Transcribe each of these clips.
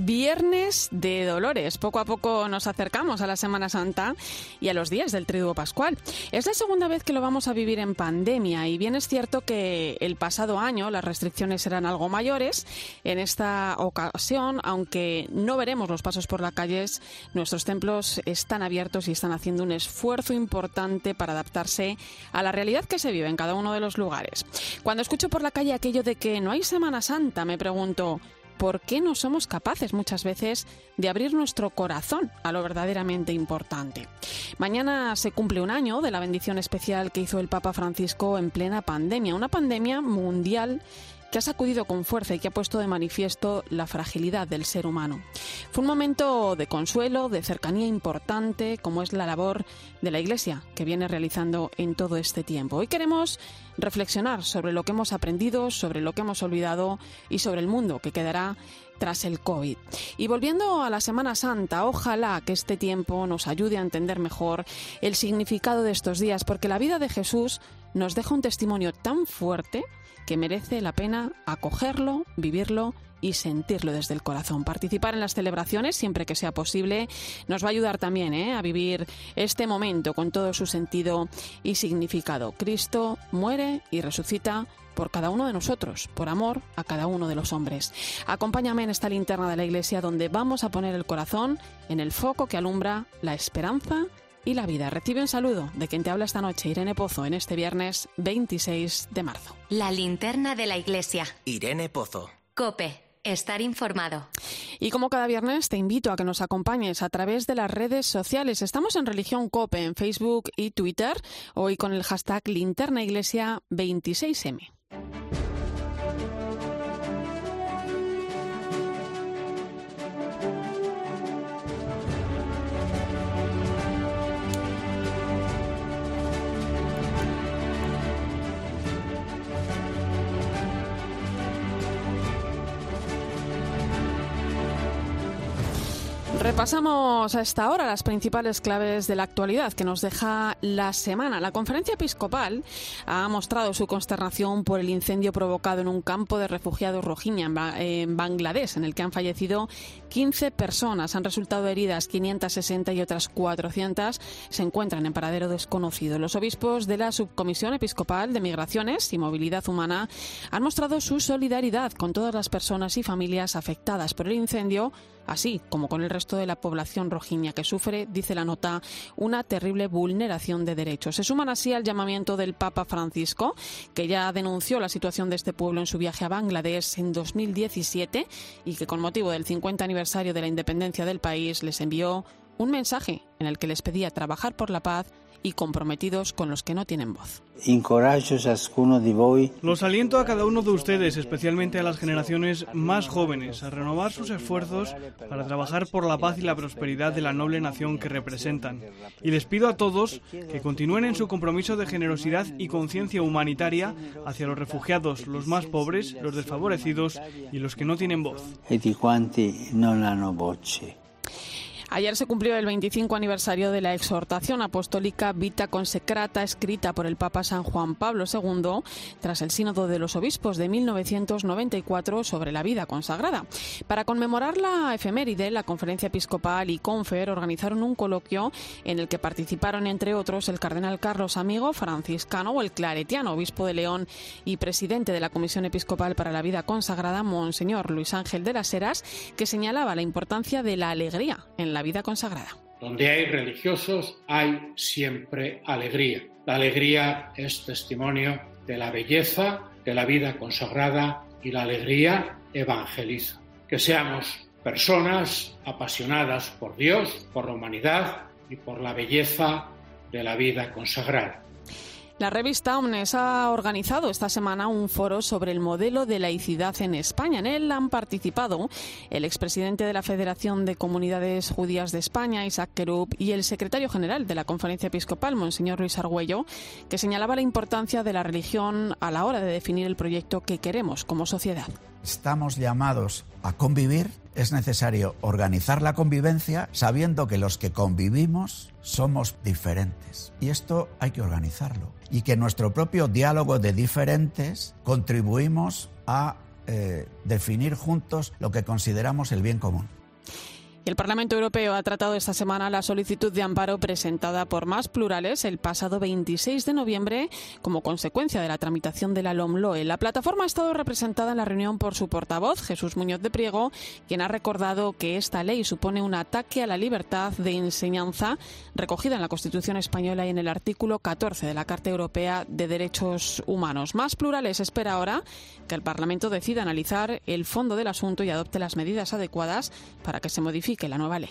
Viernes de Dolores. Poco a poco nos acercamos a la Semana Santa y a los días del Triduo Pascual. Es la segunda vez que lo vamos a vivir en pandemia y bien es cierto que el pasado año las restricciones eran algo mayores. En esta ocasión, aunque no veremos los pasos por las calles, nuestros templos están abiertos y están haciendo un esfuerzo importante para adaptarse a la realidad que se vive en cada uno de los lugares. Cuando escucho por la calle aquello de que no hay Semana Santa, me pregunto, por qué no somos capaces muchas veces de abrir nuestro corazón a lo verdaderamente importante. Mañana se cumple un año de la bendición especial que hizo el Papa Francisco en plena pandemia, una pandemia mundial que ha sacudido con fuerza y que ha puesto de manifiesto la fragilidad del ser humano. Fue un momento de consuelo, de cercanía importante, como es la labor de la Iglesia que viene realizando en todo este tiempo. Hoy queremos reflexionar sobre lo que hemos aprendido, sobre lo que hemos olvidado y sobre el mundo que quedará tras el COVID. Y volviendo a la Semana Santa, ojalá que este tiempo nos ayude a entender mejor el significado de estos días, porque la vida de Jesús nos deja un testimonio tan fuerte que merece la pena acogerlo, vivirlo y sentirlo desde el corazón. Participar en las celebraciones siempre que sea posible nos va a ayudar también ¿eh? a vivir este momento con todo su sentido y significado. Cristo muere y resucita por cada uno de nosotros, por amor a cada uno de los hombres. Acompáñame en esta linterna de la iglesia donde vamos a poner el corazón en el foco que alumbra la esperanza y la vida. Recibe un saludo de quien te habla esta noche, Irene Pozo, en este viernes 26 de marzo. La linterna de la iglesia. Irene Pozo. Cope. Estar informado. Y como cada viernes te invito a que nos acompañes a través de las redes sociales. Estamos en Religión Cope en Facebook y Twitter, hoy con el hashtag Linterna Iglesia 26M. Repasamos a esta hora las principales claves de la actualidad que nos deja la semana. La conferencia episcopal ha mostrado su consternación por el incendio provocado en un campo de refugiados rohingya en Bangladesh, en el que han fallecido 15 personas, han resultado heridas 560 y otras 400 se encuentran en paradero desconocido. Los obispos de la Subcomisión Episcopal de Migraciones y Movilidad Humana han mostrado su solidaridad con todas las personas y familias afectadas por el incendio así como con el resto de la población rojiña que sufre, dice la nota, una terrible vulneración de derechos. Se suman así al llamamiento del Papa Francisco, que ya denunció la situación de este pueblo en su viaje a Bangladesh en 2017 y que con motivo del 50 aniversario de la independencia del país les envió un mensaje en el que les pedía trabajar por la paz y comprometidos con los que no tienen voz. Los aliento a cada uno de ustedes, especialmente a las generaciones más jóvenes, a renovar sus esfuerzos para trabajar por la paz y la prosperidad de la noble nación que representan. Y les pido a todos que continúen en su compromiso de generosidad y conciencia humanitaria hacia los refugiados, los más pobres, los desfavorecidos y los que no tienen voz. Ayer se cumplió el 25 aniversario de la exhortación apostólica Vita Consecrata, escrita por el Papa San Juan Pablo II tras el Sínodo de los Obispos de 1994 sobre la vida consagrada. Para conmemorar la efeméride, la Conferencia Episcopal y Confer organizaron un coloquio en el que participaron, entre otros, el cardenal Carlos Amigo, franciscano, o el claretiano, obispo de León y presidente de la Comisión Episcopal para la Vida Consagrada, Monseñor Luis Ángel de las Heras, que señalaba la importancia de la alegría en la la vida consagrada. Donde hay religiosos hay siempre alegría. La alegría es testimonio de la belleza de la vida consagrada y la alegría evangeliza. Que seamos personas apasionadas por Dios, por la humanidad y por la belleza de la vida consagrada. La revista Omnes ha organizado esta semana un foro sobre el modelo de laicidad en España. En él han participado el expresidente de la Federación de Comunidades Judías de España, Isaac Kerub, y el secretario general de la Conferencia Episcopal, Monseñor Luis Argüello, que señalaba la importancia de la religión a la hora de definir el proyecto que queremos como sociedad. Estamos llamados a convivir, es necesario organizar la convivencia sabiendo que los que convivimos somos diferentes. Y esto hay que organizarlo. Y que nuestro propio diálogo de diferentes contribuimos a eh, definir juntos lo que consideramos el bien común. El Parlamento Europeo ha tratado esta semana la solicitud de amparo presentada por Más Plurales el pasado 26 de noviembre como consecuencia de la tramitación de la LOMLOE. La plataforma ha estado representada en la reunión por su portavoz, Jesús Muñoz de Priego, quien ha recordado que esta ley supone un ataque a la libertad de enseñanza recogida en la Constitución española y en el artículo 14 de la Carta Europea de Derechos Humanos. Más Plurales espera ahora que el Parlamento decida analizar el fondo del asunto y adopte las medidas adecuadas para que se modifique que la nueva ley.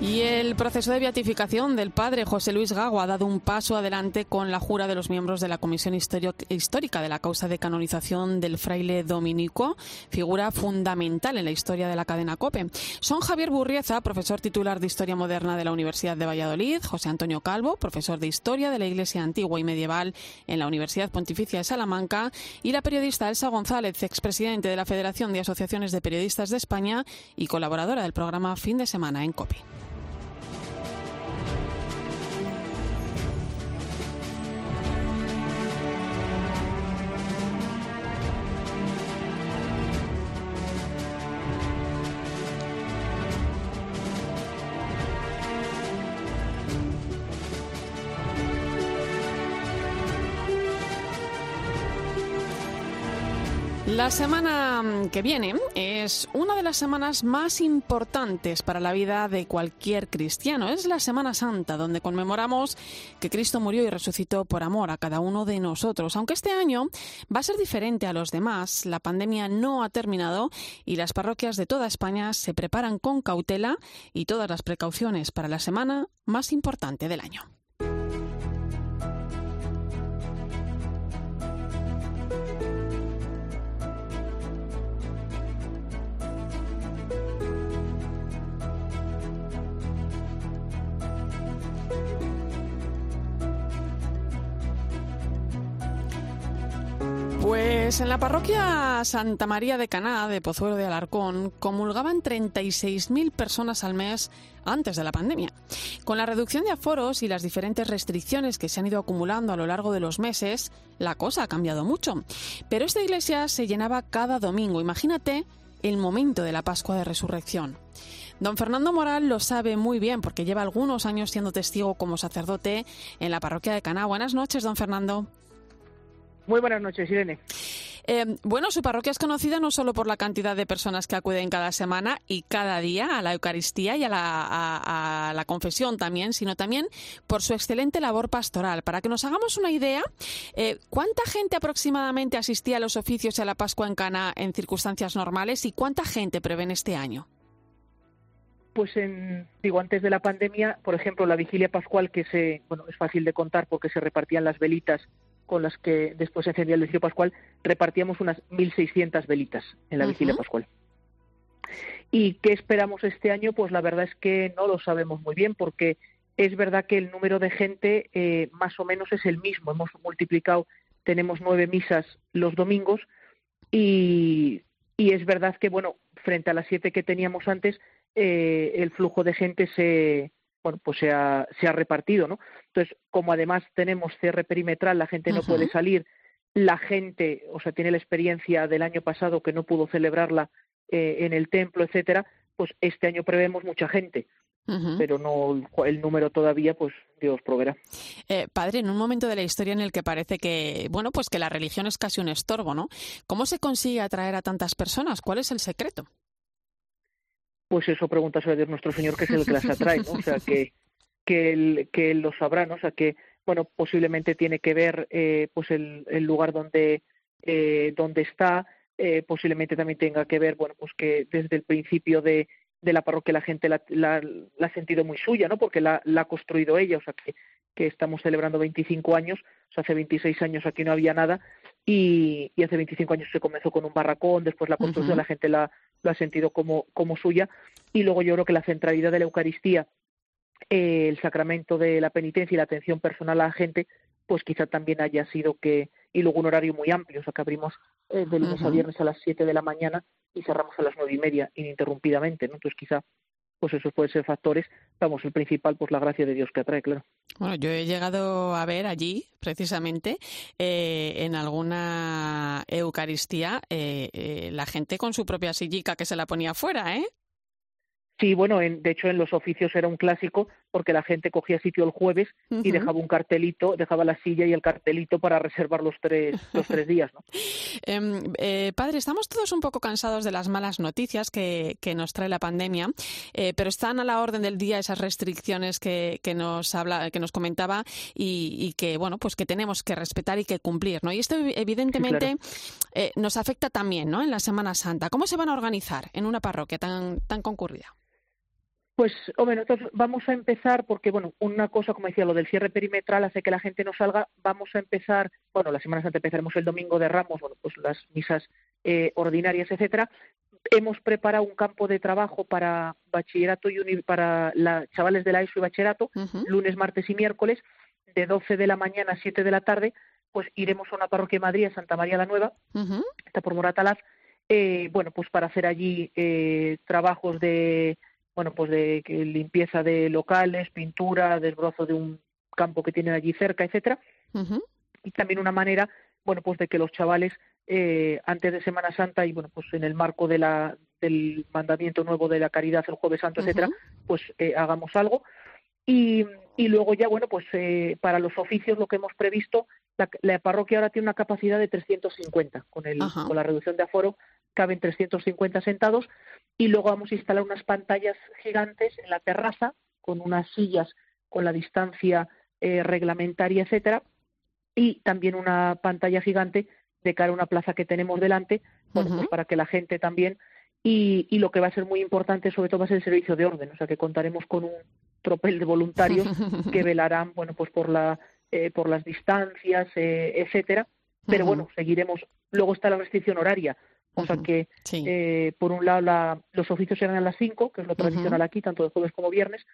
Y el proceso de beatificación del padre José Luis Gago ha dado un paso adelante con la jura de los miembros de la Comisión Histórica de la causa de canonización del fraile dominico, figura fundamental en la historia de la cadena COPE. Son Javier Burrieza, profesor titular de Historia Moderna de la Universidad de Valladolid, José Antonio Calvo, profesor de Historia de la Iglesia Antigua y Medieval en la Universidad Pontificia de Salamanca, y la periodista Elsa González, expresidente de la Federación de Asociaciones de Periodistas de España y colaboradora del programa Fin de Semana en COPE. La semana que viene es una de las semanas más importantes para la vida de cualquier cristiano. Es la Semana Santa, donde conmemoramos que Cristo murió y resucitó por amor a cada uno de nosotros. Aunque este año va a ser diferente a los demás, la pandemia no ha terminado y las parroquias de toda España se preparan con cautela y todas las precauciones para la semana más importante del año. Pues en la parroquia Santa María de Caná de Pozuelo de Alarcón comulgaban 36.000 personas al mes antes de la pandemia. Con la reducción de aforos y las diferentes restricciones que se han ido acumulando a lo largo de los meses, la cosa ha cambiado mucho. Pero esta iglesia se llenaba cada domingo. Imagínate el momento de la Pascua de Resurrección. Don Fernando Moral lo sabe muy bien porque lleva algunos años siendo testigo como sacerdote en la parroquia de Caná. Buenas noches, don Fernando. Muy buenas noches, Irene. Eh, bueno, su parroquia es conocida no solo por la cantidad de personas que acuden cada semana y cada día a la Eucaristía y a la, a la, confesión también, sino también por su excelente labor pastoral. Para que nos hagamos una idea, eh, ¿cuánta gente aproximadamente asistía a los oficios y a la Pascua en Cana en circunstancias normales y cuánta gente prevén este año? Pues en, digo, antes de la pandemia, por ejemplo, la vigilia pascual, que se, bueno, es fácil de contar porque se repartían las velitas con las que después se encendía el vigilia pascual, repartíamos unas 1.600 velitas en la vigilia pascual. ¿Y qué esperamos este año? Pues la verdad es que no lo sabemos muy bien porque es verdad que el número de gente eh, más o menos es el mismo. Hemos multiplicado, tenemos nueve misas los domingos y, y es verdad que, bueno, frente a las siete que teníamos antes, eh, el flujo de gente se, bueno, pues se ha, se ha repartido, ¿no? Entonces, como además tenemos cierre perimetral, la gente no puede salir, la gente, o sea, tiene la experiencia del año pasado que no pudo celebrarla eh, en el templo, etcétera, pues este año prevemos mucha gente. pero no el número todavía pues Dios proveerá. Eh, padre, en un momento de la historia en el que parece que bueno pues que la religión es casi un estorbo, ¿no? ¿Cómo se consigue atraer a tantas personas? ¿Cuál es el secreto? Pues eso pregunta a Dios nuestro Señor, que es el que las atrae, ¿no? O sea, que, que, él, que él lo sabrá, ¿no? O sea, que, bueno, posiblemente tiene que ver, eh, pues, el, el, lugar donde, eh, donde está, eh, posiblemente también tenga que ver, bueno, pues que desde el principio de, de la parroquia la gente la, la, ha sentido muy suya, ¿no? Porque la, la, ha construido ella, o sea que, que estamos celebrando 25 años, o sea, hace 26 años aquí no había nada y, y hace 25 años se comenzó con un barracón, después la construcción la gente la, lo ha sentido como, como suya y luego yo creo que la centralidad de la Eucaristía, eh, el sacramento de la penitencia y la atención personal a la gente, pues quizá también haya sido que, y luego un horario muy amplio, o sea que abrimos eh, de lunes a viernes a las 7 de la mañana y cerramos a las nueve y media ininterrumpidamente, ¿no? Entonces quizá pues esos pueden ser factores, vamos, el principal, pues la gracia de Dios que atrae, claro. Bueno, yo he llegado a ver allí, precisamente, eh, en alguna Eucaristía, eh, eh, la gente con su propia sillica que se la ponía afuera, ¿eh? Sí, bueno, en, de hecho en los oficios era un clásico porque la gente cogía sitio el jueves y dejaba un cartelito, dejaba la silla y el cartelito para reservar los tres, los tres días. ¿no? Em, eh, padre, estamos todos un poco cansados de las malas noticias que, que nos trae la pandemia, eh, pero están a la orden del día esas restricciones que, que nos habla, que nos comentaba y, y, que bueno, pues que tenemos que respetar y que cumplir, ¿no? Y esto evidentemente sí, claro. eh, nos afecta también, ¿no? En la Semana Santa. ¿Cómo se van a organizar en una parroquia tan, tan concurrida? Pues, hombre, nosotros vamos a empezar porque, bueno, una cosa, como decía, lo del cierre perimetral hace que la gente no salga. Vamos a empezar, bueno, la Semana Santa empezaremos el domingo de Ramos, bueno, pues las misas eh, ordinarias, etcétera. Hemos preparado un campo de trabajo para bachillerato y para la, chavales de la ESO y bachillerato, uh -huh. lunes, martes y miércoles, de 12 de la mañana a 7 de la tarde, pues iremos a una parroquia de Madrid, a Santa María la Nueva, uh -huh. está por Moratalaz, eh, bueno, pues para hacer allí eh, trabajos de bueno, pues de limpieza de locales, pintura, desbrozo de un campo que tienen allí cerca, etcétera. Uh -huh. Y también una manera, bueno, pues de que los chavales eh, antes de Semana Santa y bueno, pues en el marco de la del mandamiento nuevo de la caridad el Jueves Santo, etcétera, uh -huh. pues eh, hagamos algo. Y, y luego ya, bueno, pues eh, para los oficios lo que hemos previsto, la, la, parroquia ahora tiene una capacidad de 350 con el con la reducción de aforo caben 350 sentados y luego vamos a instalar unas pantallas gigantes en la terraza con unas sillas con la distancia eh, reglamentaria, etcétera, y también una pantalla gigante de cara a una plaza que tenemos delante, bueno, uh -huh. pues para que la gente también y, y, lo que va a ser muy importante sobre todo va a ser el servicio de orden, o sea que contaremos con un tropel de voluntarios que velarán, bueno, pues por la eh, por las distancias, eh, etcétera, pero uh -huh. bueno, seguiremos. Luego está la restricción horaria, o sea que, sí. eh, por un lado, la, los oficios serán a las 5, que es lo tradicional uh -huh. aquí, tanto de jueves como viernes.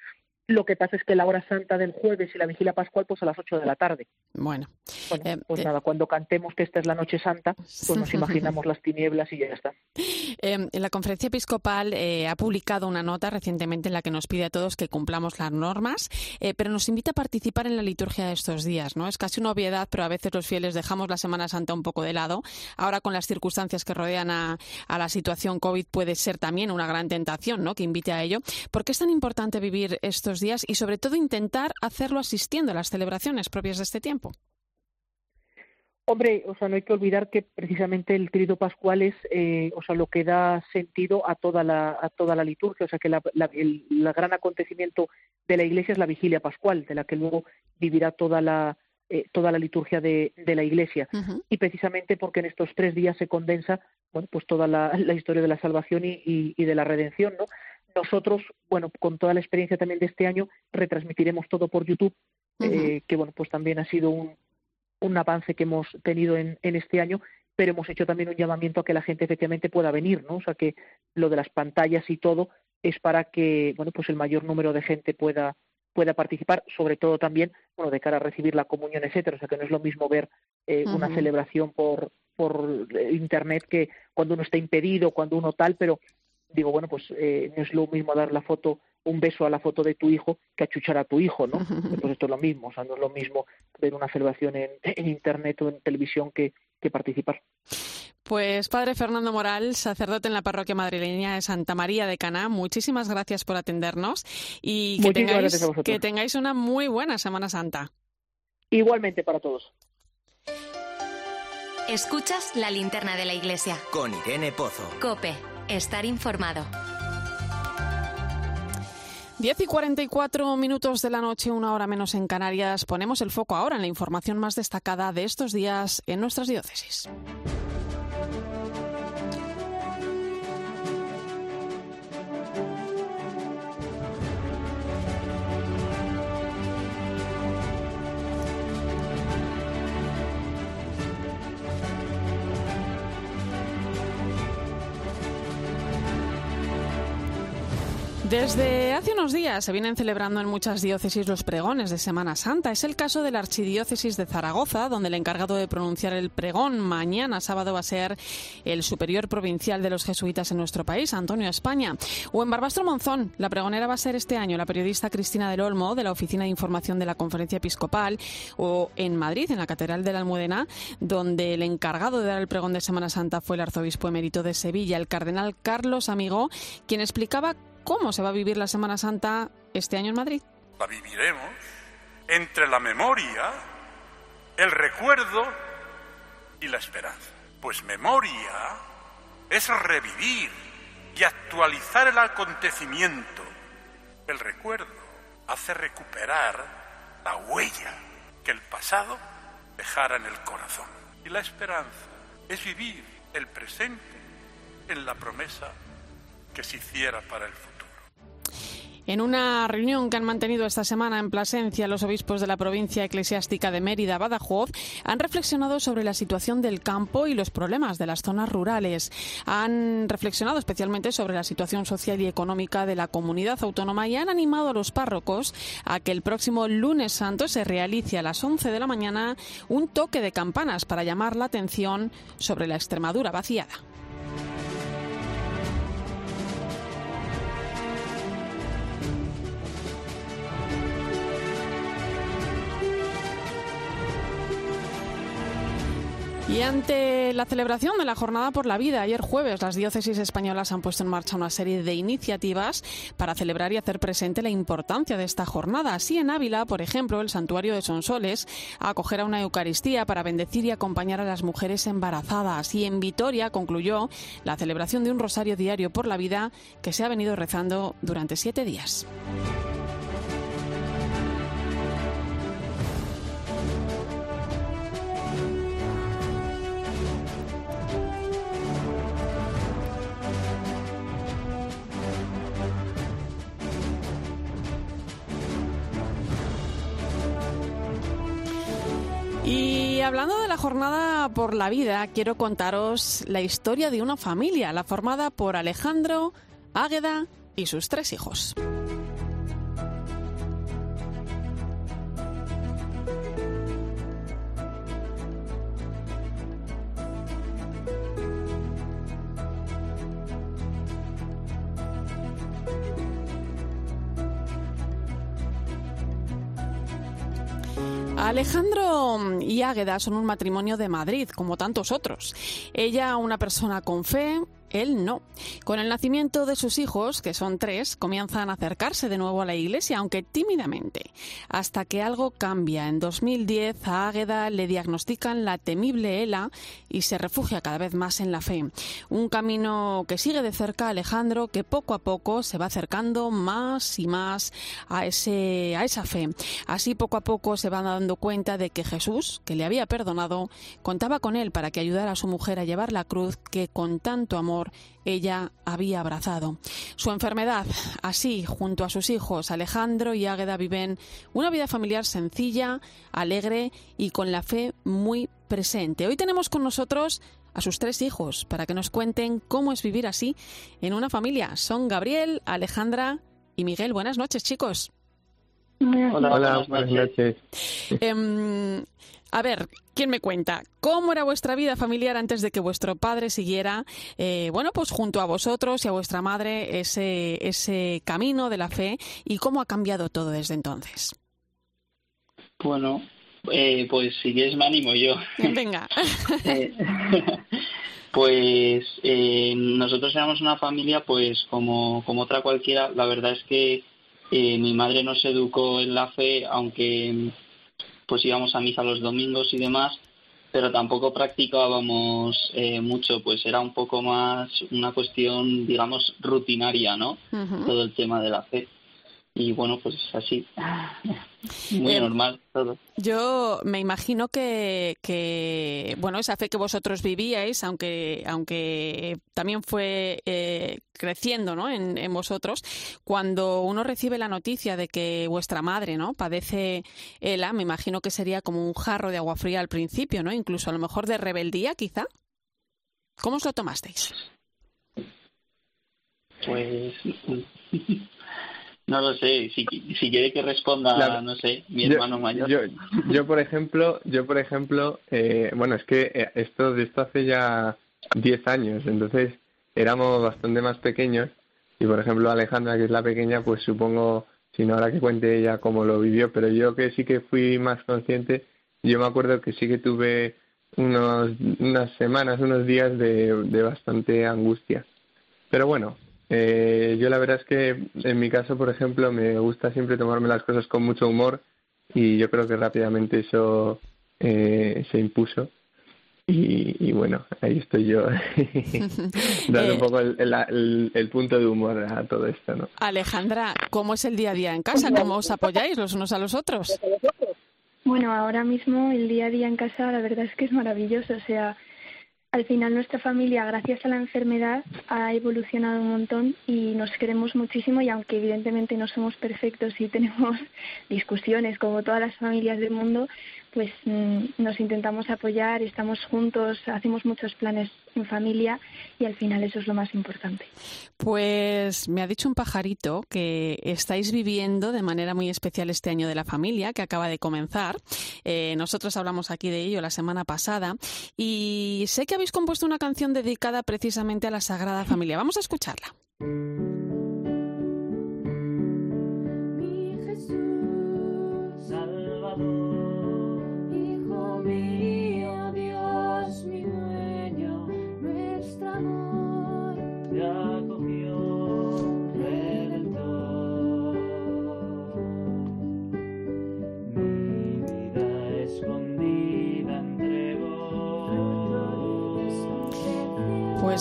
Lo que pasa es que la hora santa del jueves y la vigilia pascual, pues a las 8 de la tarde. Bueno. bueno eh, pues eh, nada, cuando cantemos que esta es la noche santa, pues nos imaginamos las tinieblas y ya está. Eh, la conferencia episcopal eh, ha publicado una nota recientemente en la que nos pide a todos que cumplamos las normas, pero nos invita a participar en la liturgia de estos días. ¿no? Es casi una obviedad, pero a veces los fieles dejamos la Semana Santa un poco de lado. Ahora, con las circunstancias que rodean a, la situación COVID, puede ser también una gran tentación ¿no? que invite a ello. ¿Por qué es tan importante vivir estos días y, sobre todo, intentar hacerlo asistiendo a las celebraciones propias de este tiempo? Hombre, o sea, no hay que olvidar que precisamente el tríodo pascual es, eh, o sea, lo que da sentido a toda la a toda la liturgia, o sea, que el la gran acontecimiento de la Iglesia es la vigilia pascual, de la que luego vivirá toda la eh, toda la liturgia de, de la Iglesia. Uh -huh. Y precisamente porque en estos tres días se condensa, bueno, pues toda la, la historia de la salvación y, y, y de la redención, ¿no? Nosotros, bueno, con toda la experiencia también de este año, retransmitiremos todo por YouTube, uh -huh. eh, que bueno, pues también ha sido un, un avance que hemos tenido en, en, este año, pero hemos hecho también un llamamiento a que la gente efectivamente pueda venir, ¿no? O sea que lo de las pantallas y todo es para que, bueno, pues el mayor número de gente pueda pueda participar, sobre todo también, bueno, de cara a recibir la comunión, etcétera. O sea que no es lo mismo ver eh, uh -huh. una celebración por por internet que cuando uno está impedido, cuando uno tal, pero digo, bueno, pues eh, no es lo mismo dar la foto un beso a la foto de tu hijo que achuchar a tu hijo, ¿no? Pues esto es lo mismo, o sea, no es lo mismo ver una celebración en, en internet o en televisión que, que participar. Pues Padre Fernando Moral, sacerdote en la parroquia madrileña de Santa María de Caná, muchísimas gracias por atendernos y que tengáis, que tengáis una muy buena Semana Santa. Igualmente para todos. Escuchas la linterna de la iglesia. Con Irene Pozo. Cope, estar informado. 10 y 44 minutos de la noche, una hora menos en Canarias. Ponemos el foco ahora en la información más destacada de estos días en nuestras diócesis. Desde hace unos días se vienen celebrando en muchas diócesis los pregones de Semana Santa. Es el caso de la Archidiócesis de Zaragoza, donde el encargado de pronunciar el pregón mañana sábado va a ser el superior provincial de los jesuitas en nuestro país, Antonio España. O en Barbastro Monzón, la pregonera va a ser este año la periodista Cristina del Olmo, de la Oficina de Información de la Conferencia Episcopal. O en Madrid, en la Catedral de la Almudena, donde el encargado de dar el pregón de Semana Santa fue el arzobispo emérito de Sevilla, el cardenal Carlos Amigo, quien explicaba cómo se va a vivir la Semana Santa este año en Madrid. La viviremos entre la memoria, el recuerdo y la esperanza. Pues memoria es revivir y actualizar el acontecimiento. El recuerdo hace recuperar la huella que el pasado dejara en el corazón. Y la esperanza es vivir el presente en la promesa que se hiciera para el futuro. En una reunión que han mantenido esta semana en Plasencia, los obispos de la provincia eclesiástica de Mérida, Badajoz, han reflexionado sobre la situación del campo y los problemas de las zonas rurales. Han reflexionado especialmente sobre la situación social y económica de la comunidad autónoma y han animado a los párrocos a que el próximo lunes santo se realice a las 11 de la mañana un toque de campanas para llamar la atención sobre la Extremadura vaciada. Y ante la celebración de la Jornada por la Vida, ayer jueves las diócesis españolas han puesto en marcha una serie de iniciativas para celebrar y hacer presente la importancia de esta jornada. Así en Ávila, por ejemplo, el santuario de Sonsoles acogerá una Eucaristía para bendecir y acompañar a las mujeres embarazadas. Y en Vitoria concluyó la celebración de un rosario diario por la vida que se ha venido rezando durante siete días. Y hablando de la jornada por la vida, quiero contaros la historia de una familia, la formada por Alejandro, Águeda y sus tres hijos. Alejandro y Águeda son un matrimonio de Madrid, como tantos otros. Ella, una persona con fe, él no. Con el nacimiento de sus hijos, que son tres, comienzan a acercarse de nuevo a la iglesia, aunque tímidamente, hasta que algo cambia. En 2010 a Águeda le diagnostican la temible ELA y se refugia cada vez más en la fe. Un camino que sigue de cerca a Alejandro, que poco a poco se va acercando más y más a, ese, a esa fe. Así poco a poco se van dando cuenta de que Jesús, que le había perdonado, contaba con él para que ayudara a su mujer a llevar la cruz que con tanto amor ella había abrazado. Su enfermedad, así, junto a sus hijos Alejandro y Águeda, viven una vida familiar sencilla, alegre y con la fe muy presente. Hoy tenemos con nosotros a sus tres hijos para que nos cuenten cómo es vivir así en una familia. Son Gabriel, Alejandra y Miguel. Buenas noches, chicos. Hola, buenas noches. Em, a ver, ¿quién me cuenta? ¿Cómo era vuestra vida familiar antes de que vuestro padre siguiera, eh, bueno, pues junto a vosotros y a vuestra madre ese, ese camino de la fe y cómo ha cambiado todo desde entonces? Bueno, eh, pues si quieres me animo yo. Venga. Eh, pues nosotros éramos una familia, pues como, como otra cualquiera. La verdad es que mi madre nos educó en la fe, aunque pues íbamos a misa los domingos y demás, pero tampoco practicábamos eh, mucho, pues era un poco más una cuestión, digamos, rutinaria, ¿no? Todo el tema de la fe y bueno, pues así, muy Eh, normal todo. Yo me imagino que, que, bueno, esa fe que vosotros vivíais, aunque, aunque también fue eh, creciendo ¿no? en, en vosotros, cuando uno recibe la noticia de que vuestra madre ¿no? padece ELA, me imagino que sería como un jarro de agua fría al principio, ¿no? Incluso a lo mejor de rebeldía, quizá. ¿Cómo os lo tomasteis? Pues No lo sé, si, si quiere que responda, no sé, mi hermano mayor. Yo, yo, por ejemplo, yo por ejemplo, eh, bueno, es que eh, esto de esto hace ya 10 años, entonces éramos bastante más pequeños y por ejemplo Alejandra, que es la pequeña, pues supongo, si no ahora que cuente ella cómo lo vivió, pero yo que sí que fui más consciente, yo me acuerdo que sí que tuve unos, unas semanas, unos días de, de bastante angustia. Pero bueno, eh, yo la verdad es que en mi caso, por ejemplo, me gusta siempre tomarme las cosas con mucho humor y yo creo que rápidamente eso eh, se impuso. Y, bueno, ahí estoy yo dando un poco el, el, punto de humor a todo esto, ¿no? Alejandra, ¿cómo es el día a día en casa? ¿Cómo os apoyáis los unos a los otros? Bueno, ahora mismo el día a día en casa la verdad es que es maravilloso, o sea, al final nuestra familia, gracias a la enfermedad, ha evolucionado un montón y nos queremos muchísimo y aunque evidentemente no somos perfectos y tenemos discusiones como todas las familias del mundo, pues mm, nos intentamos apoyar, estamos juntos, hacemos muchos planes en familia y al final eso es lo más importante. Pues me ha dicho un pajarito que estáis viviendo de manera muy especial este año de la familia que acaba de comenzar. Eh, nosotros hablamos aquí de ello la semana pasada y sé que habéis compuesto una canción dedicada precisamente a la Sagrada Familia. Vamos a escucharla.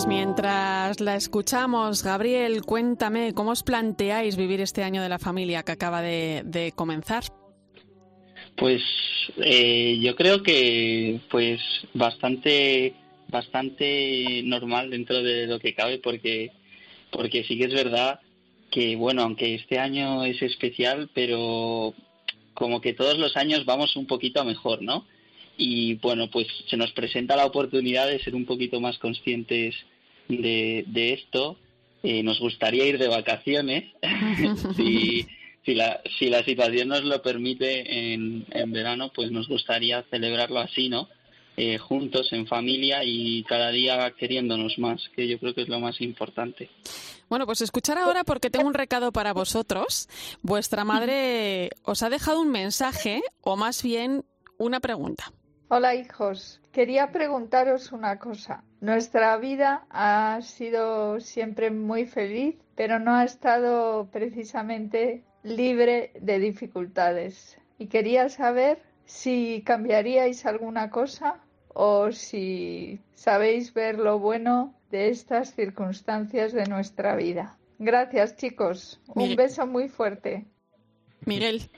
Pues mientras la escuchamos, Gabriel, cuéntame cómo os planteáis vivir este año de la familia que acaba de, comenzar. Pues eh, yo creo que pues bastante bastante normal dentro de lo que cabe porque porque sí que es verdad que bueno aunque este año es especial pero como que todos los años vamos un poquito mejor no y bueno, pues se nos presenta la oportunidad de ser un poquito más conscientes de, esto. Eh, nos gustaría ir de vacaciones, si, si, la, si la situación nos lo permite en, en verano, pues nos gustaría celebrarlo así, ¿no? Eh, juntos, en familia y cada día queriéndonos más, que yo creo que es lo más importante. Bueno, pues escuchar ahora porque tengo un recado para vosotros. Vuestra madre os ha dejado un mensaje o más bien una pregunta. Hola hijos, quería preguntaros una cosa. Nuestra vida ha sido siempre muy feliz, pero no ha estado precisamente libre de dificultades. Y quería saber si cambiaríais alguna cosa o si sabéis ver lo bueno de estas circunstancias de nuestra vida. Gracias chicos. Un beso muy fuerte. Miguel.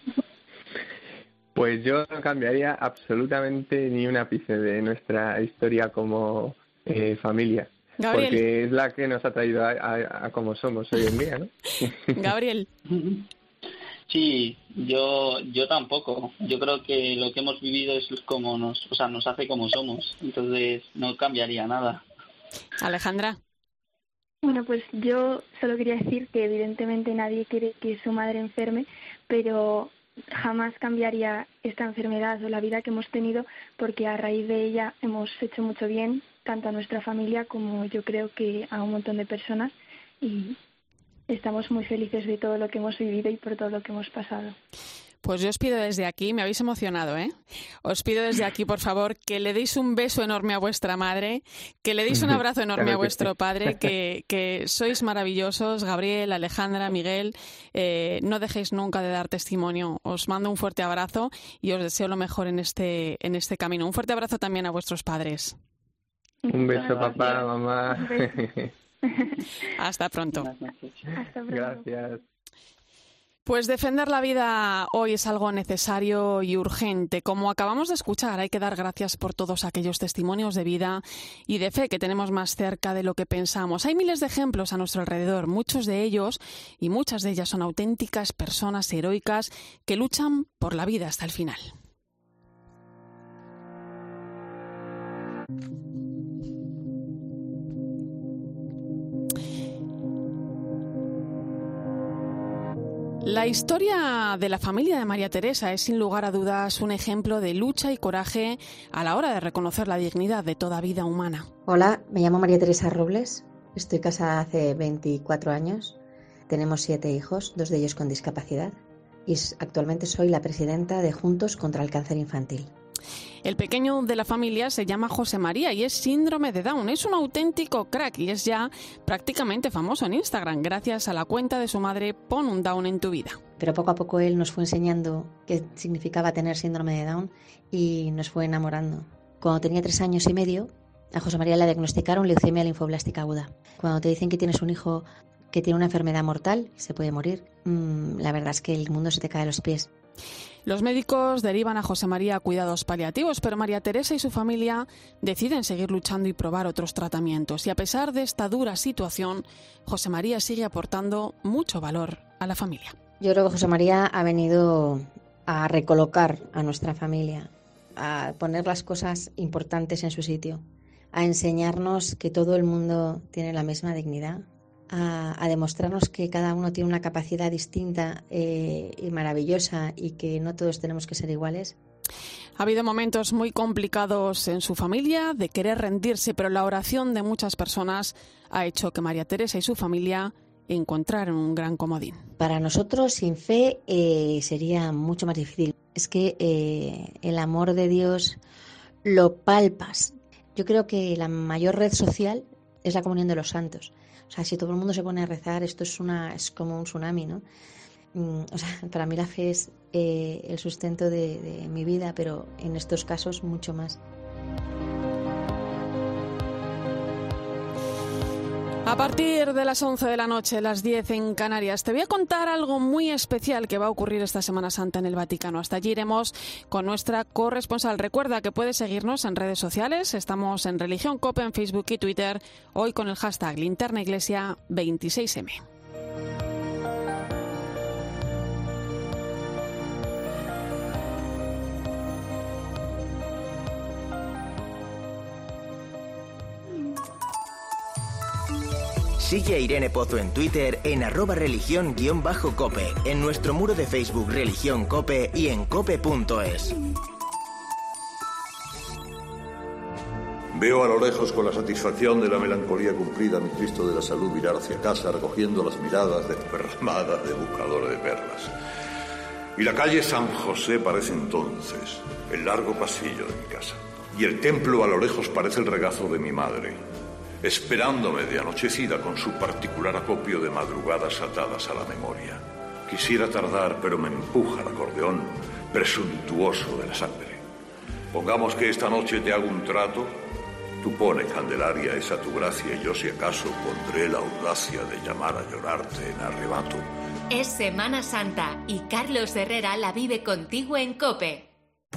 Pues yo no cambiaría absolutamente ni un ápice de nuestra historia como eh, familia. Porque es la que nos ha traído a, como somos hoy en día, ¿no? Gabriel. Sí, yo, yo tampoco. Yo creo que lo que hemos vivido es como nos, o sea, nos hace como somos. Entonces no cambiaría nada. Alejandra. Bueno, pues yo solo quería decir que evidentemente nadie quiere que su madre enferme, pero jamás cambiaría esta enfermedad o la vida que hemos tenido porque a raíz de ella hemos hecho mucho bien tanto a nuestra familia como yo creo que a un montón de personas y estamos muy felices de todo lo que hemos vivido y por todo lo que hemos pasado. Pues yo os pido desde aquí, me habéis emocionado, ¿eh? Os pido desde aquí, por favor, que le deis un beso enorme a vuestra madre, que le deis un abrazo enorme a vuestro padre, que, que sois maravillosos, Gabriel, Alejandra, Miguel. Eh, no dejéis nunca de dar testimonio. Os mando un fuerte abrazo y os deseo lo mejor en este, en este camino. Un fuerte abrazo también a vuestros padres. Un beso, papá, mamá. Hasta pronto. Hasta pronto. Gracias. Pues defender la vida hoy es algo necesario y urgente. Como acabamos de escuchar, hay que dar gracias por todos aquellos testimonios de vida y de fe que tenemos más cerca de lo que pensamos. Hay miles de ejemplos a nuestro alrededor, muchos de ellos y muchas de ellas son auténticas personas heroicas que luchan por la vida hasta el final. La historia de la familia de María Teresa es sin lugar a dudas un ejemplo de lucha y coraje a la hora de reconocer la dignidad de toda vida humana. Hola, me llamo María Teresa Robles, estoy casada hace 24 años, tenemos siete hijos, dos de ellos con discapacidad, y actualmente soy la presidenta de Juntos contra el Cáncer Infantil. El pequeño de la familia se llama José María y es síndrome de Down. Es un auténtico crack y es ya prácticamente famoso en Instagram gracias a la cuenta de su madre Pon un Down en tu vida. Pero poco a poco él nos fue enseñando qué significaba tener síndrome de Down y nos fue enamorando. Cuando tenía tres años y medio, a José María le diagnosticaron leucemia linfoblástica aguda. Cuando te dicen que tienes un hijo que tiene una enfermedad mortal, se puede morir, mm, la verdad es que el mundo se te cae a los pies. Los médicos derivan a José María a cuidados paliativos, pero María Teresa y su familia deciden seguir luchando y probar otros tratamientos. Y a pesar de esta dura situación, José María sigue aportando mucho valor a la familia. Yo creo que José María ha venido a recolocar a nuestra familia, a poner las cosas importantes en su sitio, a enseñarnos que todo el mundo tiene la misma dignidad, a, demostrarnos que cada uno tiene una capacidad distinta eh, y maravillosa y que no todos tenemos que ser iguales. Ha habido momentos muy complicados en su familia de querer rendirse, pero la oración de muchas personas ha hecho que María Teresa y su familia encontraran un gran comodín. Para nosotros, sin fe, eh, sería mucho más difícil. Es que eh, el amor de Dios lo palpas. Yo creo que la mayor red social es la comunión de los santos. O sea, si todo el mundo se pone a rezar, esto es, una, es como un tsunami, ¿no? Mm, o sea, para mí la fe es eh, el sustento de mi vida, pero en estos casos mucho más. A partir de las 11 de la noche, las 10 en Canarias, te voy a contar algo muy especial que va a ocurrir esta Semana Santa en el Vaticano. Hasta allí iremos con nuestra corresponsal. Recuerda que puedes seguirnos en redes sociales. Estamos en Religión Cope en Facebook y Twitter, hoy con el hashtag Linterna Iglesia 26M. Sigue a Irene Pozo en Twitter en arroba religión-cope, en nuestro muro de Facebook Religión Cope y en cope.es. Veo a lo lejos con la satisfacción de la melancolía cumplida mi Cristo de la salud mirar hacia casa recogiendo las miradas desperramadas de buscador de perlas. Y la calle San José parece entonces el largo pasillo de mi casa. Y el templo a lo lejos parece el regazo de mi madre, esperándome de anochecida con su particular acopio de madrugadas atadas a la memoria. Quisiera tardar, pero me empuja el acordeón presuntuoso de la sangre. Pongamos que esta noche te hago un trato. Tú pone, Candelaria, esa tu gracia y yo si acaso pondré la audacia de llamar a llorarte en arrebato. Es Semana Santa y Carlos Herrera la vive contigo en Cope.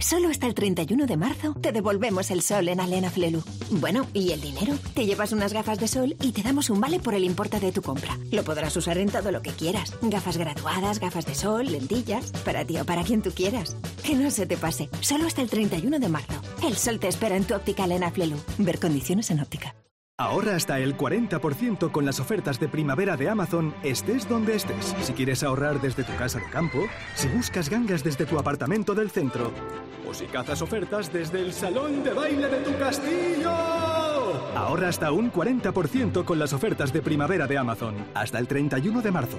Solo hasta el 31 de marzo te devolvemos el sol en Alena Flelu. Bueno, ¿y el dinero? Te llevas unas gafas de sol y te damos un vale por el importe de tu compra. Lo podrás usar en todo lo que quieras. Gafas graduadas, gafas de sol, lentillas, para ti o para quien tú quieras. Que no se te pase. Solo hasta el 31 de marzo. El sol te espera en tu óptica Alena Flelu. Ver condiciones en óptica. Ahorra hasta el 40% con las ofertas de primavera de Amazon, estés donde estés. Si quieres ahorrar desde tu casa de campo, si buscas gangas desde tu apartamento del centro, o si cazas ofertas desde el salón de baile de tu castillo. Ahorra hasta un 40% con las ofertas de primavera de Amazon, hasta el 31 de marzo.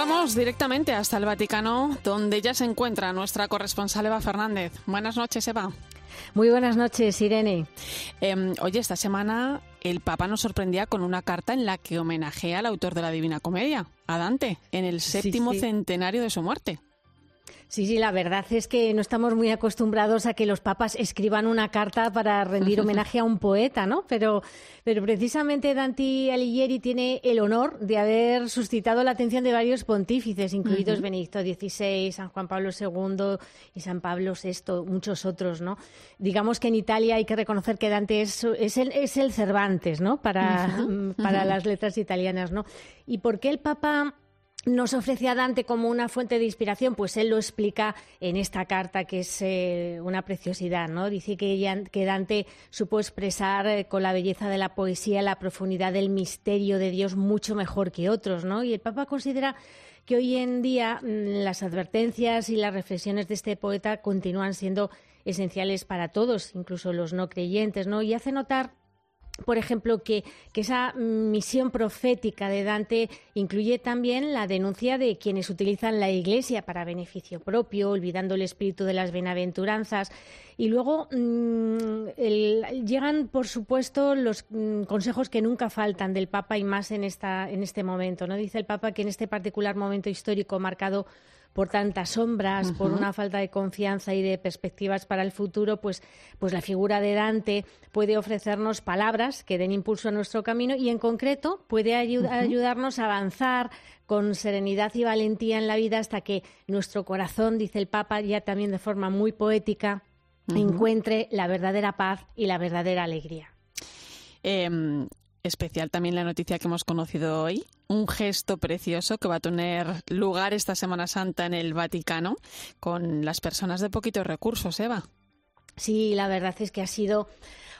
Vamos directamente hasta el Vaticano, donde ya se encuentra nuestra corresponsal Eva Fernández. Buenas noches, Eva. Muy buenas noches, Irene. Eh, oye, esta semana el Papa nos sorprendía con una carta en la que homenajea al autor de la Divina Comedia, a Dante, en el séptimo sí. centenario de su muerte. Sí, sí, la verdad es que no estamos muy acostumbrados a que los papas escriban una carta para rendir homenaje a un poeta, ¿no? Pero, pero precisamente Dante Alighieri tiene el honor de haber suscitado la atención de varios pontífices, incluidos. Benedicto XVI, San Juan Pablo II y San Pablo VI, muchos otros, ¿no? Digamos que en Italia hay que reconocer que Dante es, es, el, es el Cervantes, ¿no? Para, Ujú, para las letras italianas, ¿no? ¿Y por qué el Papa nos ofrece a Dante como una fuente de inspiración, pues él lo explica en esta carta que es eh, una preciosidad, ¿no? Dice que, Dante supo expresar eh, con la belleza de la poesía la profundidad del misterio de Dios mucho mejor que otros, ¿no? Y el Papa considera que hoy en día mm, las advertencias y las reflexiones de este poeta continúan siendo esenciales para todos, incluso los no creyentes, ¿no? Y hace notar por ejemplo, que, que esa misión profética de Dante incluye también la denuncia de quienes utilizan la Iglesia para beneficio propio, olvidando el espíritu de las bienaventuranzas. Y luego mm, el- llegan, por supuesto, los mm, consejos que nunca faltan del Papa y más en, esta, en este momento. ¿no? Dice el Papa que en este particular momento histórico marcado por tantas sombras, por una falta de confianza y de perspectivas para el futuro, pues, pues la figura de Dante puede ofrecernos palabras que den impulso a nuestro camino y, en concreto, puede ayudarnos a avanzar con serenidad y valentía en la vida hasta que nuestro corazón, dice el Papa, ya también de forma muy poética, Encuentre la verdadera paz y la verdadera alegría. Eh, especial también la noticia que hemos conocido hoy, un gesto precioso que va a tener lugar esta Semana Santa en el Vaticano con las personas de poquitos recursos, Eva. Sí, la verdad es que ha sido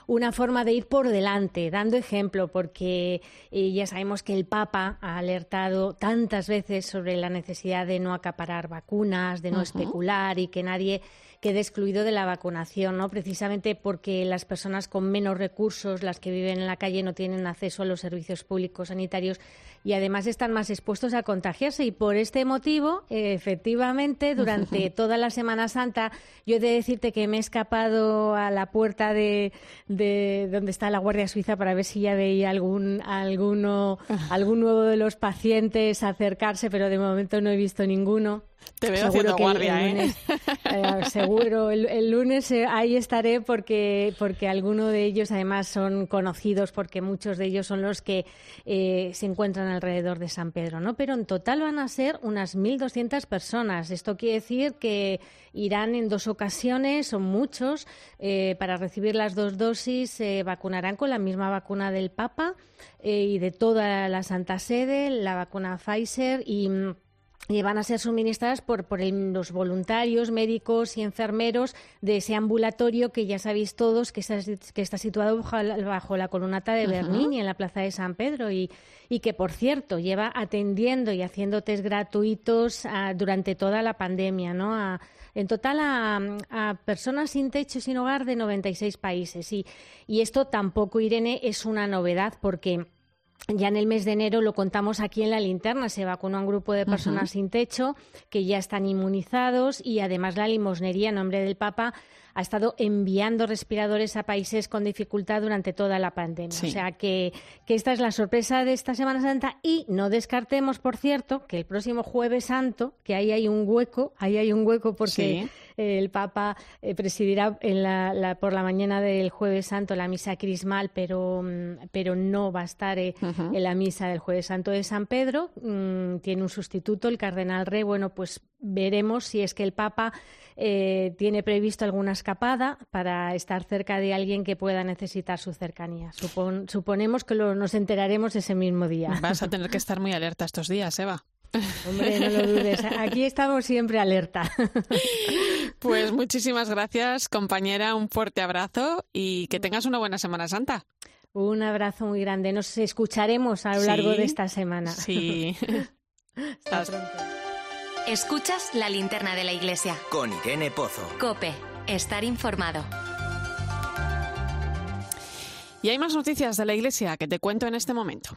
una forma de ir por delante, dando ejemplo, porque eh, ya sabemos que el Papa ha alertado tantas veces sobre la necesidad de no acaparar vacunas, de no especular y que nadie quede excluido de la vacunación, ¿no? Precisamente porque las personas con menos recursos, las que viven en la calle, no tienen acceso a los servicios públicos sanitarios y además están más expuestos a contagiarse. Y por este motivo, efectivamente, durante toda la Semana Santa, yo he de decirte que me he escapado a la puerta de, de donde está la Guardia Suiza para ver si ya veía algún, alguno, algún nuevo de los pacientes acercarse, pero de momento no he visto ninguno. Te veo Seguro que guardia, el ¿eh? lunes, eh, seguro, el, el lunes eh, ahí estaré porque, porque algunos de ellos además son conocidos, porque muchos de ellos son los que eh, se encuentran alrededor de San Pedro, ¿no? Pero en total van a ser unas 1.200 personas. Esto quiere decir que irán en dos ocasiones, son muchos, para recibir las dos dosis, se vacunarán con la misma vacuna del Papa y de toda la Santa Sede, la vacuna Pfizer y... y van a ser suministradas por, por el- los voluntarios, médicos y enfermeros de ese ambulatorio que ya sabéis todos que está, que está situado bajo la, bajo la columnata de. Bernini en la plaza de San Pedro y, y que, por cierto, lleva atendiendo y haciendo test gratuitos ah, durante toda la pandemia, ¿no? A- en total a, a personas sin techo y sin hogar de 96 países. Y, y esto tampoco, Irene, es una novedad porque ya en el mes de enero lo contamos aquí en la linterna. Se vacunó a un grupo de personas sin techo que ya están inmunizados y además la limosnería en nombre del Papa ha estado enviando respiradores a países con dificultad durante toda la pandemia. Sí. O sea que, que esta es la sorpresa de esta Semana Santa y no descartemos, por cierto, que el próximo jueves santo, que ahí hay un hueco, ahí hay un hueco porque Sí. el Papa eh, presidirá en la, la- por la mañana del Jueves Santo la misa crismal, pero, mm, pero no va a estar eh, en la misa del Jueves Santo de San Pedro. Mm, tiene un sustituto, el cardenal Rey. Bueno, pues veremos si es que el Papa eh, tiene previsto alguna escapada para estar cerca de alguien que pueda necesitar su cercanía. Supon- suponemos que lo- nos enteraremos ese mismo día. Vas a tener que estar muy alerta estos días, Eva. Hombre, no lo dudes. Aquí estamos siempre alerta. Pues muchísimas gracias, compañera. Un fuerte abrazo y que tengas una buena Semana Santa. Un abrazo muy grande. Nos escucharemos a lo largo de esta semana. Sí. Hasta pronto. Escuchas la linterna de la iglesia. Con Irene Pozo. Cope, estar informado. Y hay más noticias de la iglesia que te cuento en este momento.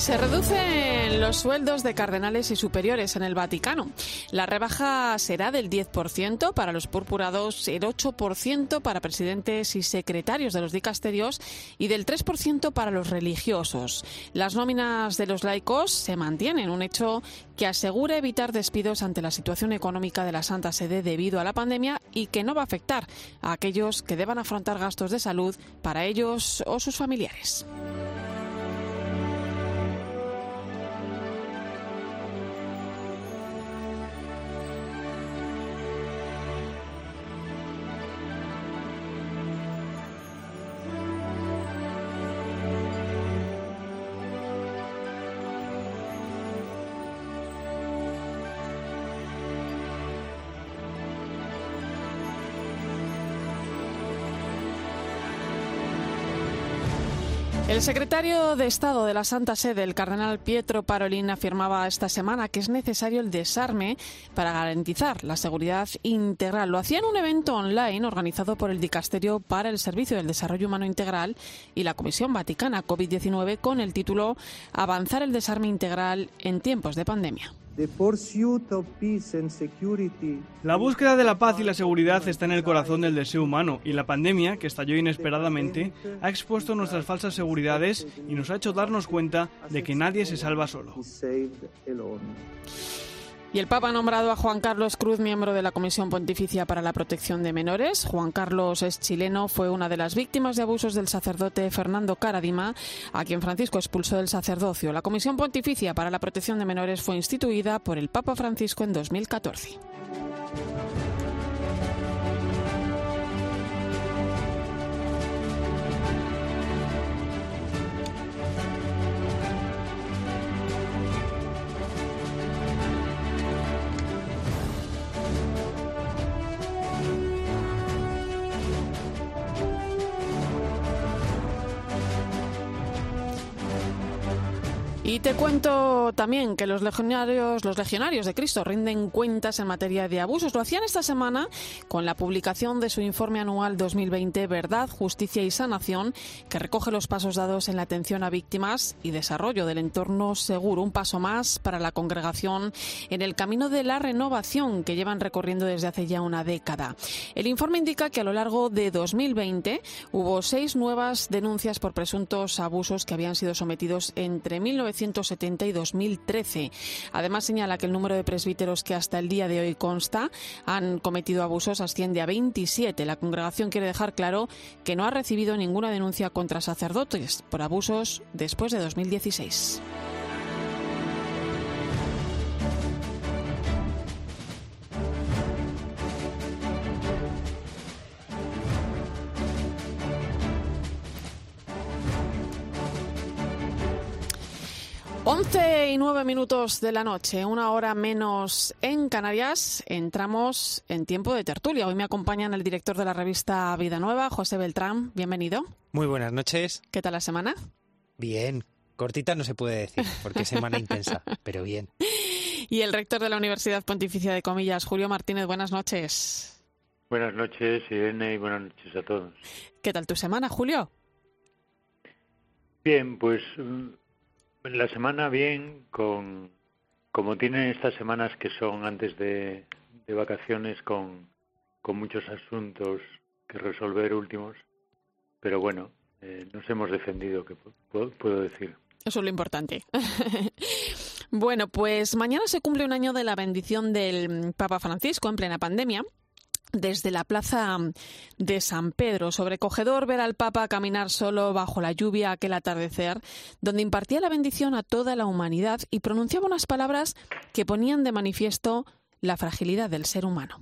Se reducen los sueldos de cardenales y superiores en el Vaticano. La rebaja será del 10% para los purpurados, el 8% para presidentes y secretarios de los dicasterios y del 3% para los religiosos. Las nóminas de los laicos se mantienen, un hecho que asegura evitar despidos ante la situación económica de la Santa Sede debido a la pandemia y que no va a afectar a aquellos que deban afrontar gastos de salud para ellos o sus familiares. El secretario de Estado de la Santa Sede, el cardenal Pietro Parolin, afirmaba esta semana que es necesario el desarme para garantizar la seguridad integral. Lo hacía en un evento online organizado por el Dicasterio para el Servicio del Desarrollo Humano Integral y la Comisión Vaticana COVID-19 con el título Avanzar el desarme integral en tiempos de pandemia. La búsqueda de la paz y la seguridad está en el corazón del deseo humano y la pandemia, que estalló inesperadamente, ha expuesto nuestras falsas seguridades y nos ha hecho darnos cuenta de que nadie se salva solo. Y el Papa ha nombrado a Juan Carlos Cruz miembro de la Comisión Pontificia para la Protección de Menores. Juan Carlos es chileno, fue una de las víctimas de abusos del sacerdote Fernando Caradima, a quien Francisco expulsó del sacerdocio. La Comisión Pontificia para la Protección de Menores fue instituida por el Papa Francisco en 2014. Y te cuento también que los legionarios, los legionarios de Cristo rinden cuentas en materia de abusos. Lo hacían esta semana con la publicación de su informe anual 2020 Verdad, Justicia y Sanación, que recoge los pasos dados en la atención a víctimas y desarrollo del entorno seguro. Un paso más para la congregación en el camino de la renovación que llevan recorriendo desde hace ya una década. El informe indica que a lo largo de 2020 hubo seis nuevas denuncias por presuntos abusos que habían sido sometidos entre 1900 1970 y 2013. Además, señala que el número de presbíteros que hasta el día de hoy consta han cometido abusos asciende a 27. La congregación quiere dejar claro que no ha recibido ninguna denuncia contra sacerdotes por abusos después de 2016. 11 y 9 minutos de la noche, una hora menos en Canarias, entramos en tiempo de tertulia. Hoy me acompañan el director de la revista Vida Nueva, José Beltrán. Bienvenido. Muy buenas noches. ¿Qué tal la semana? Bien. Cortita no se puede decir, porque es semana intensa, pero bien. Y el rector de la Universidad Pontificia de Comillas, Julio Martínez, buenas noches. Buenas noches, Irene, y buenas noches a todos. ¿Qué tal tu semana, Julio? Bien, pues la semana bien, con como tienen estas semanas que son antes de, vacaciones con, con muchos asuntos que resolver últimos, pero bueno, eh, nos hemos defendido, que puedo, puedo decir. Eso es lo importante. bueno, pues mañana se cumple un año de la bendición del Papa Francisco en plena pandemia desde la plaza de San Pedro. Sobrecogedor ver al Papa caminar solo bajo la lluvia aquel atardecer, donde impartía la bendición a toda la humanidad y pronunciaba unas palabras que ponían de manifiesto la fragilidad del ser humano.